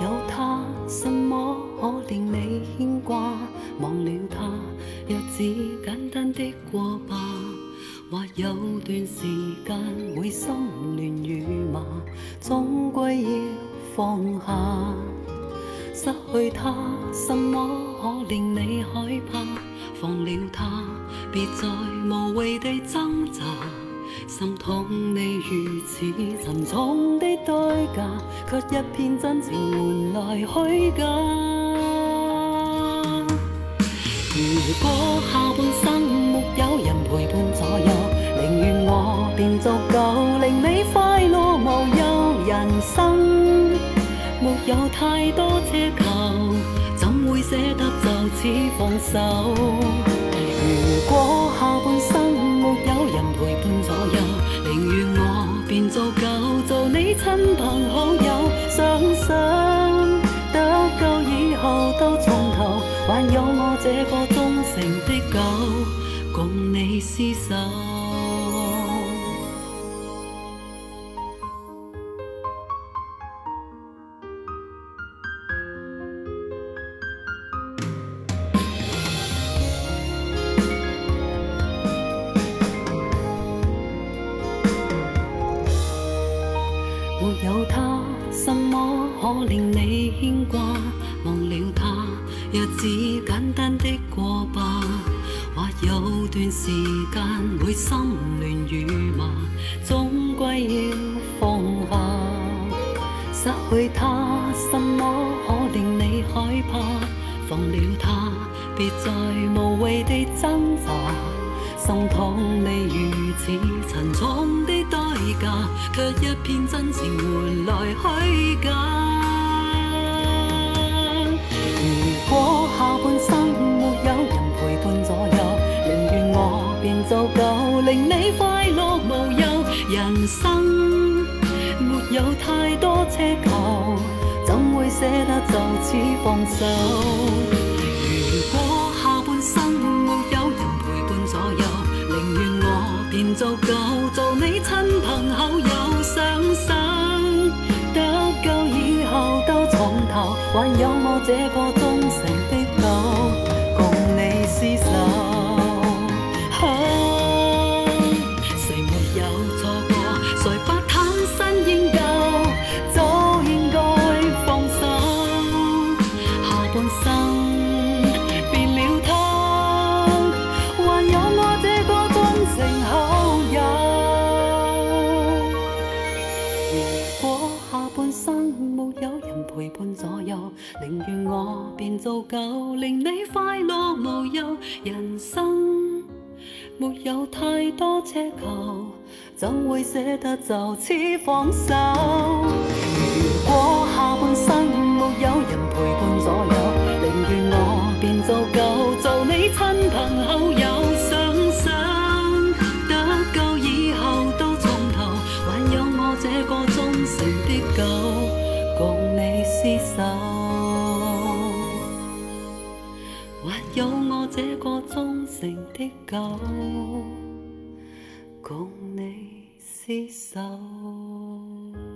有他，什么可令你牵挂？忘了他，日子简单的过吧。或有段时间会心乱如麻，总归要。放下，失去他，什么可令你害怕？放了他，别再无谓地挣扎。心痛你如此沉重的代价，却一片真情换来虚假。如果下半生没有人陪伴左右，宁愿我变作。有太多奢求，怎会舍得就此放手？如果下半生没有人陪伴左右，宁愿我便做狗，做你亲朋好友。想想得够以后都从头，还有我这个忠诚的狗，共你厮守。没有他，什么可令你牵挂？忘了他，日子简单的过吧。或有段时间会心乱如麻，终归要放下。失去他，什么可令你害怕？放了他，别再无谓地挣扎。心痛，你如此沉重的代价，却一片真情换来虚假。如果下半生没有人陪伴左右，宁愿我便足够令你快乐无忧。人生没有太多奢求，怎会舍得就此放手？足够做你亲朋好友，想想得救以后到从头，还有我这个忠诚的狗，共你厮守。谁没有错过？谁？不？陪伴左右，宁愿我变做狗，令你快乐无忧。人生没有太多奢求，怎会舍得就此放手？厮守，还有我这个忠诚的狗，共你厮守。